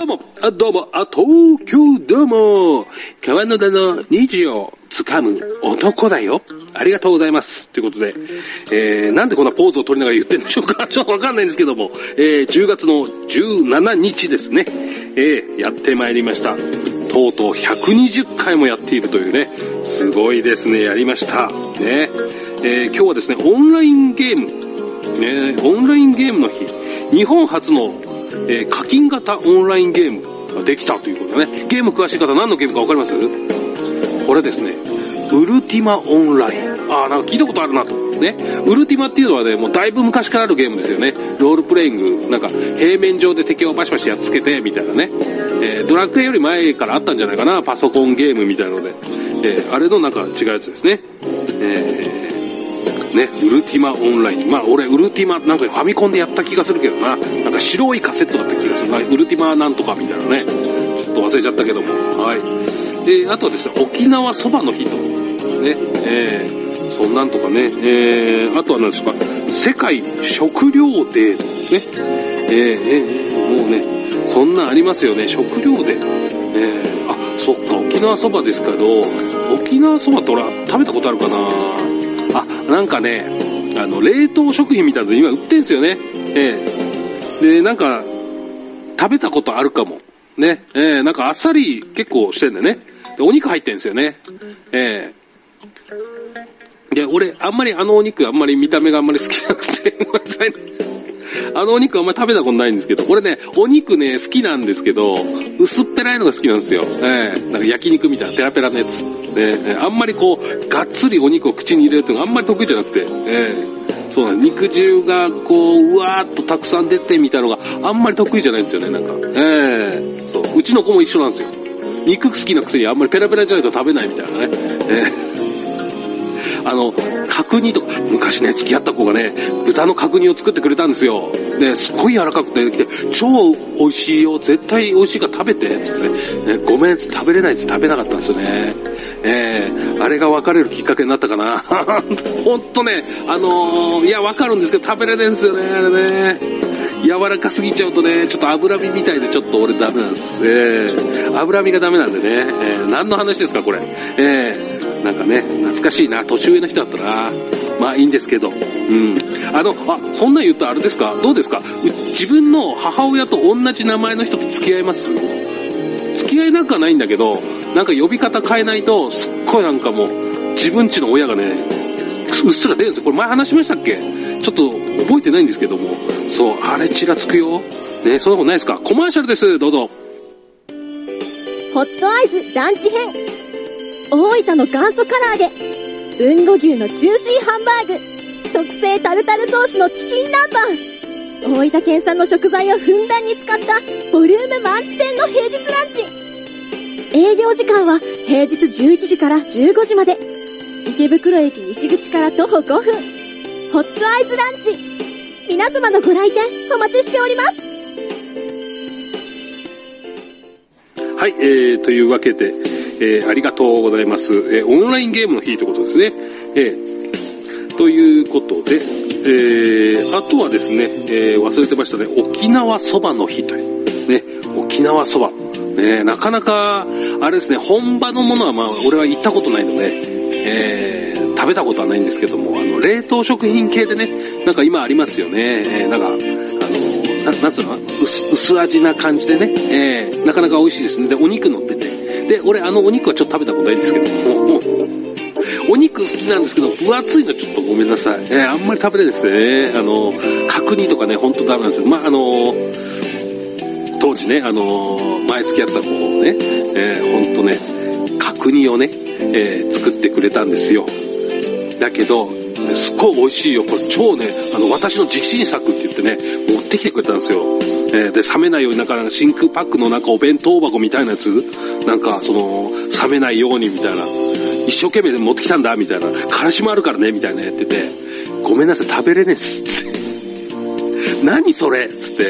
どうも、あ、どうも、あ、東京どうも、川野田の虹を掴む男だよ。ありがとうございます。ということで、えー、なんでこんなポーズを取りながら言ってんでしょうか ちょっとわかんないんですけども、えー、10月の17日ですね、えー、やってまいりました。とうとう120回もやっているというね、すごいですね、やりました。ね、えー、今日はですね、オンラインゲーム、ね、オンラインゲームの日、日本初のえー、課金型オンラインゲームができたということでね。ゲーム詳しい方何のゲームかわかります？これですね。ウルティマオンライン。ああ、なんか聞いたことあるなと。ね。ウルティマっていうのはね、もうだいぶ昔からあるゲームですよね。ロールプレイング、なんか平面上で敵をバシバシやっつけて、みたいなね。えー、ドラクエより前からあったんじゃないかな。パソコンゲームみたいので。えー、あれのなんか違うやつですね。えーね、ウルティマオンライン。まあ俺、ウルティマ、なんかファミコンでやった気がするけどな。なんか白いカセットだった気がするな。ウルティマなんとかみたいなね。ちょっと忘れちゃったけども。はい。で、あとはですね、沖縄そばの日と。ね、えー、そんなんとかね。えー、あとは何ですか、世界食料デーとね。えー、えー、もうね、そんなんありますよね。食料デー。えー、あ、そっか、沖縄そばですけど、沖縄そばって俺食べたことあるかなあ、なんかね、あの、冷凍食品みたいなの今売ってんすよね。ええで、なんか、食べたことあるかも。ね。ええなんかあっさり結構してんだよね。で、お肉入ってんすよね。ええで、俺、あんまりあのお肉、あんまり見た目があんまり好きじゃなくて、ごめんなさい。あのお肉あんまり食べたことないんですけど、これね、お肉ね、好きなんですけど、薄っぺらいのが好きなんですよ。ええなんか焼肉みたいなペラペラのやつ。ね、あんまりこう、がっつりお肉を口に入れるっていうのがあんまり得意じゃなくて、ええそうなん肉汁がこう、うわーっとたくさん出てみたいなのがあんまり得意じゃないんですよね、なんか。ええそう。うちの子も一緒なんですよ。肉好きなくせにあんまりペラペラじゃないと食べないみたいなね。ええあの、角煮とか、昔ね、付き合った子がね、豚の角煮を作ってくれたんですよ。で、すっごい柔らかくて、で超美味しいよ、絶対美味しいから食べてっ、つってね、ごめん、食べれないって食べなかったんですよね。えー、あれが別れるきっかけになったかな。ほんとね、あのー、いや、わかるんですけど、食べれないんですよね、あれね。柔らかすぎちゃうとね、ちょっと脂身みたいでちょっと俺ダメなんです。えー、脂身がダメなんでね、えー、何の話ですか、これ。えー、なんかね、懐かしいな、年上の人だったな。まあいいんですけど。うん。あの、あ、そんなん言うとあれですか？どうですか？自分の母親と同じ名前の人と付き合います？付き合いなんかないんだけど、なんか呼び方変えないと、すっごいなんかもう、自分ちの親がね、うっすら出るんですよ。これ前話しましたっけ？ちょっと覚えてないんですけども。そう、あれちらつくよ。ね、そんなことないですか？コマーシャルです。どうぞ。ホットアイズランチ編。大分の元祖唐揚げ。豊後牛のジューシーハンバーグ。特製タルタルソースのチキン南蛮。大分県産の食材をふんだんに使ったボリューム満点の平日ランチ。営業時間は平日11時から15時まで。池袋駅西口から徒歩5分。ホットアイズランチ。皆様のご来店お待ちしております。はい、えー、というわけで、えー、ありがとうございます。えー、オンラインゲームの日ということですね。えー、ということで、えー、あとはですね、えー、忘れてましたね、沖縄そばの日という。ね、沖縄そば。ね、なかなか、あれですね、本場のものはまあ、俺は行ったことないので、えー、食べたことはないんですけども、あの、冷凍食品系でね、なんか今ありますよね。えー、なんか、あの、ななんつうの？薄薄味な感じでね、えー、なかなか美味しいですね。で、お肉乗ってて。で、俺あのお肉はちょっと食べたことないんですけど、お肉好きなんですけど、分厚いのちょっとごめんなさい。えー、あんまり食べれないですね。あの、角煮とかね、ほんとダメなんですよ。まあ、あの、当時ね、あの、前付き合ってた子をね、えー、ほんとね、角煮をね、えー、作ってくれたんですよ。だけど、すっごい美味しいよ。これ超ね、あの、私の自信作って言ってね、持ってきてくれたんですよ。えー、で、冷めないように、なんか、真空パックの中お弁当箱みたいなやつ、なんか、その、冷めないようにみたいな、一生懸命持ってきたんだ、みたいな、からしもあるからね、みたいなやってて、ごめんなさい、食べれねえっす、って。何それ？つって、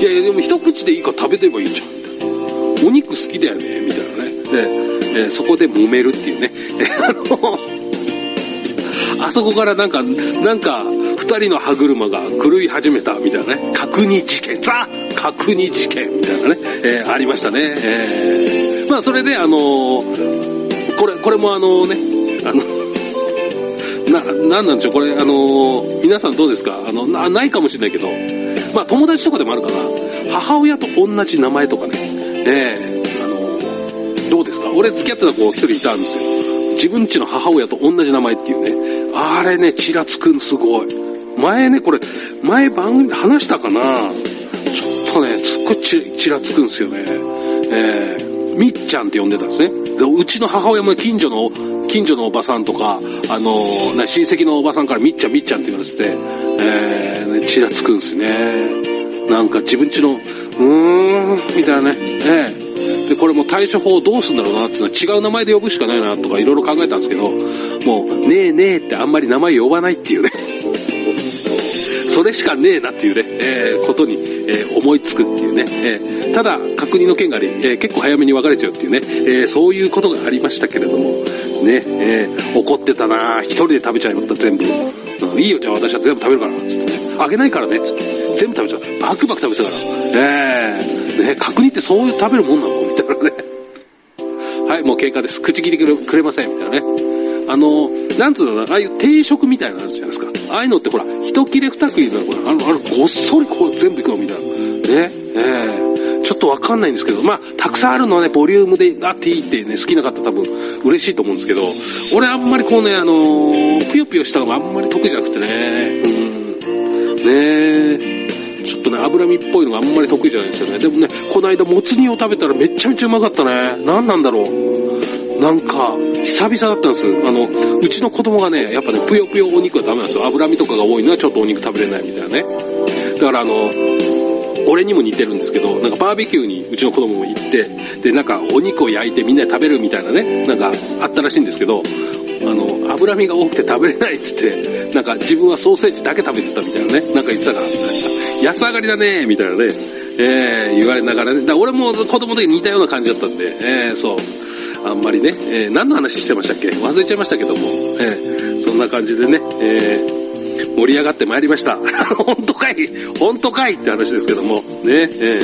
いやいや、でも一口でいいか食べてればいいじゃん、みたいな。お肉好きだよね、みたいなね。で、えーそこで揉めるっていうね。あの、あそこからなんか、なんか、二人の歯車が狂い始めたみたいなね。角煮事件。ザ角煮事件みたいなね、えーありましたね。えーまあ、それで、あのーこれ、これもあのね、あの、な、なんなんでしょう、これ、あのー皆さんどうですか？あの、な、ないかもしれないけど、まあ、友達とかでもあるかな。母親と同じ名前とかね。ええあのどうですか？俺付き合ってた子一人いたんですよ。自分家の母親と同じ名前っていうね。あれね、ちらつくんすごい。前ね、これ、前番組で話したかなとね、すっごいちらつくんですよね。えー、みっちゃんって呼んでたんですね。でうちの母親も近所の、近所のおばさんとか、あのーね親戚のおばさんからみっちゃんみっちゃんって言われてて、えー、ちらつくんですね。なんか自分家の、うーん、みたいなね。ええで、これも対処法どうすんだろうなっていうのは違う名前で呼ぶしかないなとかいろいろ考えたんですけど、もう、ねえねえってあんまり名前呼ばないっていうね。それしかねえなっていうね、えーことに、えー思いつくっていうね、えーただ、確認の件があり、えー結構早めに別れちゃうっていうね、えそういうことがありましたけれども、ね、え怒ってたな一人で食べちゃいました、全部。うんいいよ、じゃあ私は全部食べるから、つって。あげないからね、つって。全部食べちゃう。バクバク食べてたから。えー、ね、角煮ってそういう食べるもんなの？みたいなね。はい、もう経過です。口切りくれません、みたいなね。あの、なんつうのかな、ああいう定食みたいなのあるじゃないですか。ああいうのってほら、一切れ二切れなのかな。あの、あの、ごっそりこう全部いくのみたいな。ね、ええちょっとわかんないんですけど、まあ、たくさんあるのはね、ボリュームであっていいってね、好きな方多分嬉しいと思うんですけど、俺あんまりこうね、あのーぷよぷよしたのがあんまり得意じゃなくてね、うん。ねえ。ちょっとね、脂身っぽいのがあんまり得意じゃないですよね。でもね、この間、もつ煮を食べたらめちゃめちゃうまかったね。何なんだろう。なんか、久々だったんです。あの、うちの子供がね、やっぱね、ぷよぷよお肉はダメなんですよ。脂身とかが多いのはちょっとお肉食べれないみたいなね。だからあの、俺にも似てるんですけど、なんかバーベキューにうちの子供も行って、で、なんかお肉を焼いてみんなで食べるみたいなね、なんかあったらしいんですけど、あの、脂身が多くて食べれないっつって、なんか自分はソーセージだけ食べてたみたいなね、なんか言ってたから、安上がりだねみたいなね、えー、言われながらね、だから俺も子供の時似たような感じだったんで、えー、そう。あんまりね、えー何の話してましたっけ？忘れちゃいましたけども、えーそんな感じでね、えー盛り上がってまいりました。本当かい？本当かい？って話ですけども、ね、え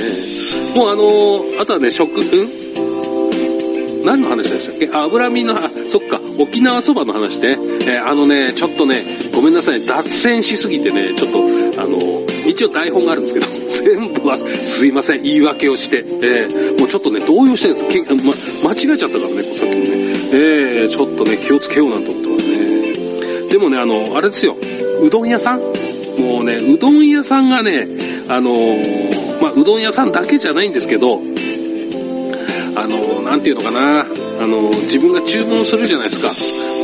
ーもうあのあとはね、食、うん？何の話でしたっけ？あ、脂身の、あ、そっか、沖縄そばの話ね。えーあのね、ちょっとね、ごめんなさい、脱線しすぎてね、ちょっと、あの、一応台本があるんですけど、全部は、すいません、言い訳をして、えーもうちょっとね、動揺してるんです。けま、間違えちゃったからね、さっきもね。えーちょっとね、気をつけようなんて思ってますね。でもね、あの、あれですよ、うどん屋さん？もうね、うどん屋さんがね、あのまあ、うどん屋さんだけじゃないんですけど、あの、なんていうのかな、あの、自分が注文するじゃないですか。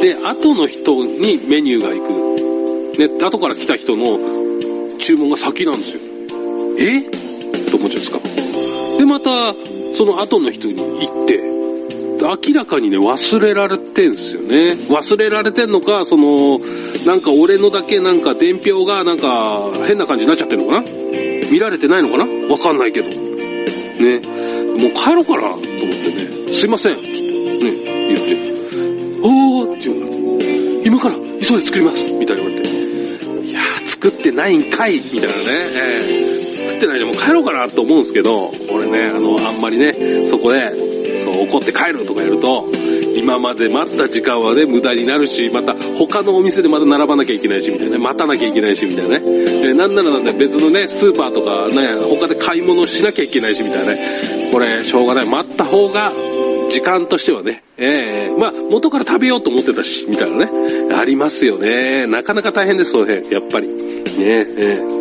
で、後の人にメニューが行く。ね、後から来た人の注文が先なんですよ。え？と思っちゃうんですか？で、また、その後の人に行って、明らかにね、忘れられてんすよね。忘れられてんのか、その、なんか俺のだけなんか伝票がなんか変な感じになっちゃってるのかな？見られてないのかな？わかんないけど。ね。もう帰ろうかなと思ってね。すいません。ね、言って。おーって言うの。今から急いで作りますみたいに言われて。いやー、作ってないんかいみたいなね。えー作ってないでもう帰ろうかなと思うんですけど、俺ね、あの、あんまりね、そこで、そう、怒って帰るとかやると、今まで待った時間はね、無駄になるし、また他のお店でまた並ばなきゃいけないし、みたいなね、待たなきゃいけないし、みたいなね。えーなんならなんだ別のね、スーパーとかね、他で買い物しなきゃいけないし、みたいなね。これ、しょうがない。待った方が、時間としてはね、ええまあ、元から食べようと思ってたし、みたいなね。ありますよね。なかなか大変です、その辺、やっぱり。ねえ、ええ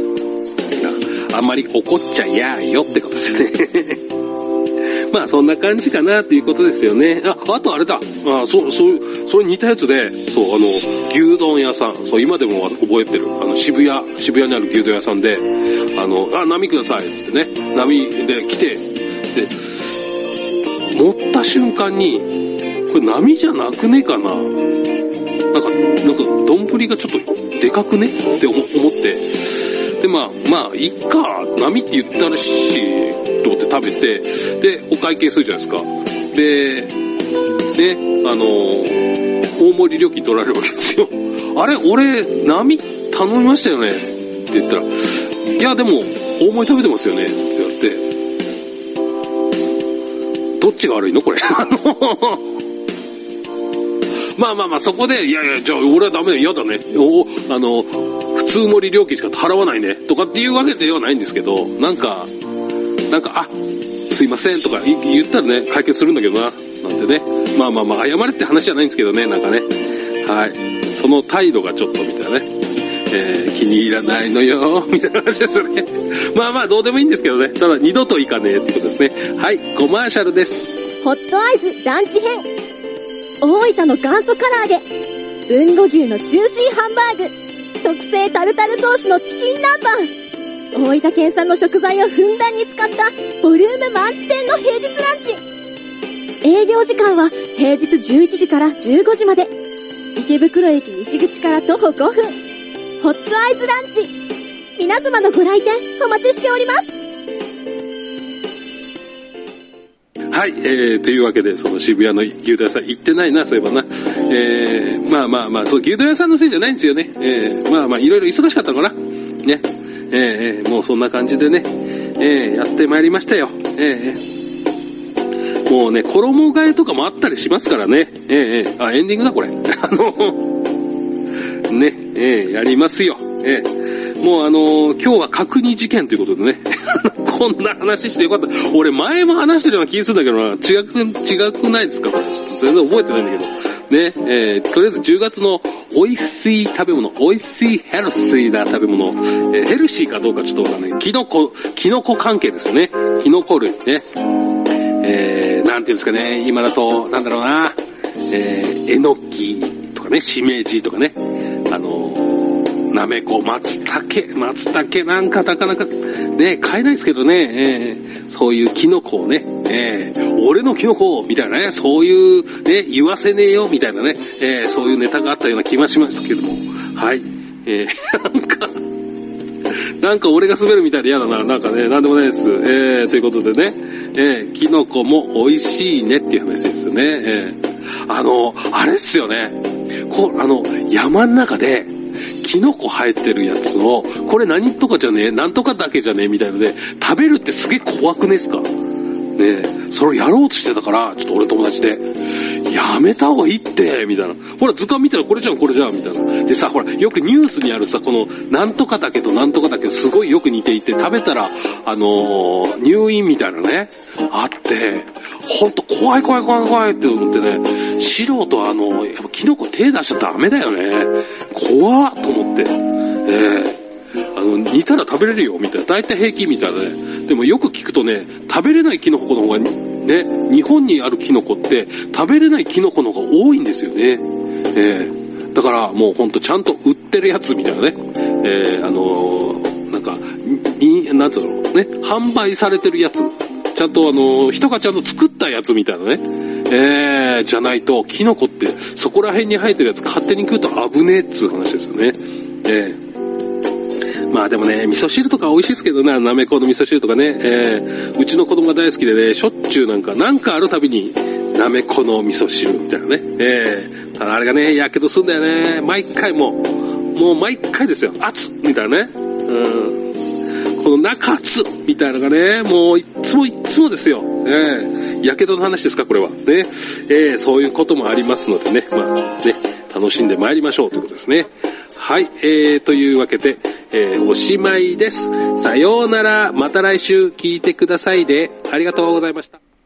あんまり怒っちゃやーよってことですよね。まあそんな感じかなっていうことですよね。あ、あとあれだ。あそう、そう、それ似たやつで、そう、あの、牛丼屋さん。そう、今でも覚えてる。あの、渋谷、渋谷にある牛丼屋さんで、あの、あ、波ください。つってね。波で来て、で、持った瞬間に、これ波じゃなくねかな。なんか、なんか、丼がちょっとでかくね？って思って、で、まあ、まあ、いっか、波って言ったらし、と思って食べて、で、お会計するじゃないですか。で、で、あの、大盛り料金取られるわけですよ。あれ、俺、波頼みましたよね？って言ったら、いや、でも、大盛り食べてますよね？って言われて、どっちが悪いの？これ。あの、まあまあまあ、そこで、いやいや、じゃあ俺はダメだ、嫌だね。お、あの、普通盛り料金しか払わないね。とかっていうわけではないんですけど、なんか、なんか、あ、すいませんとか言ったらね、解決するんだけどな。なんてね。まあまあまあ、謝れって話じゃないんですけどね、なんかね。はい。その態度がちょっとみたいなね。えー、気に入らないのよ、みたいな話ですよね。まあまあ、どうでもいいんですけどね。ただ、二度といかねえってことですね。はい、コマーシャルです。ホットアイズランチ編。大分の元祖唐揚げ。豊後牛のジューシーハンバーグ。特製タルタルソースのチキン南蛮。大分県産の食材をふんだんに使ったボリューム満点の平日ランチ。営業時間は平日11時から15時まで。池袋駅西口から徒歩5分。ホットアイズランチ。皆様のご来店お待ちしております。はい、えー、というわけで、その渋谷の牛丼屋さん行ってないな、そういえばな。えー、まあまあまあ、そう、牛丼屋さんのせいじゃないんですよね。えー、まあまあ、いろいろ忙しかったのかな。ね。えー、もうそんな感じでね、えー、やってまいりましたよ。えー、もうね、衣替えとかもあったりしますからね。えー、えー、あ、エンディングだ、これ。あの、ね、えー、やりますよ。えー、もうあのー、今日は確認事件ということでね。こんな話してよかった。俺前も話してるような気がするんだけどな。違く、違くないですか？これ。ちょっと全然覚えてないんだけど。ね、えー、とりあえず10月の美味しい食べ物、美味しいヘルシーな食べ物、えー、ヘルシーかどうかちょっとわかんない。キノコ、キノコ関係ですよね。キノコ類ね。えー、なんていうんですかね、今だと、なんだろうな、えー、えのきとかね、しめじとかね、あのーなめこ、松茸、松茸なんかなかなか、ね、買えないですけどね、えー、そういうキノコをね、えー、俺のキノコみたいなね、そういう、ね、言わせねえよ、みたいなね、えー、そういうネタがあったような気がしますけども、はい。えー、なんか、なんか俺が滑るみたいで嫌だな。なんかね、なんでもないです。えー、ということでね、えー、キノコも美味しいねっていう話ですよね。えー、あの、あれっすよね。こう、あの、山の中で、キノコ生えてるやつを、これ何とかじゃねえ、なんとかだけじゃねえみたいので、食べるってすげえ怖くねえすか？ねそれをやろうとしてたから、ちょっと俺友達で、やめた方がいいって、みたいな。ほら、図鑑見たらこれじゃん、これじゃん、みたいな。でさ、ほら、よくニュースにあるさ、この、なんとかだけとなんとかだけすごいよく似ていて、食べたら、あのー、入院みたいなね、あって、ほんと怖い怖い怖い怖いって思ってね、素人はあの、やっぱキノコ手出しちゃダメだよね。怖っと思って。えー、あの、煮たら食べれるよ、みたいな。大体平気みたいなね。でもよく聞くとね、食べれないキノコの方が、ね、日本にあるキノコって、食べれないキノコの方が多いんですよね。ええー、だからもうほんとちゃんと売ってるやつみたいなね。えー、あのなんか、に、なんつうの、ね、販売されてるやつ。ちゃんとあの、人がちゃんと作ったやつみたいなね。えー、じゃないと、キノコってそこら辺に生えてるやつ勝手に食うと危ねえっつう話ですよね。えー、まあでもね、味噌汁とか美味しいですけどね、なめこの味噌汁とかね、えー、うちの子供が大好きでね、しょっちゅうなんか、なんかあるたびに、なめこの味噌汁みたいなね。えー、ただあれがね、やけどすんだよね。毎回もう、もう毎回ですよ。熱みたいなね。うん。この中津みたいなのがね、もういつもいつもですよ。えー、やけどの話ですか、これは。ね。えー、そういうこともありますのでね、まあね、楽しんで参りましょうということですね。はい、えー、というわけで、えー、おしまいです。さようなら、また来週聞いてくださいで、ありがとうございました。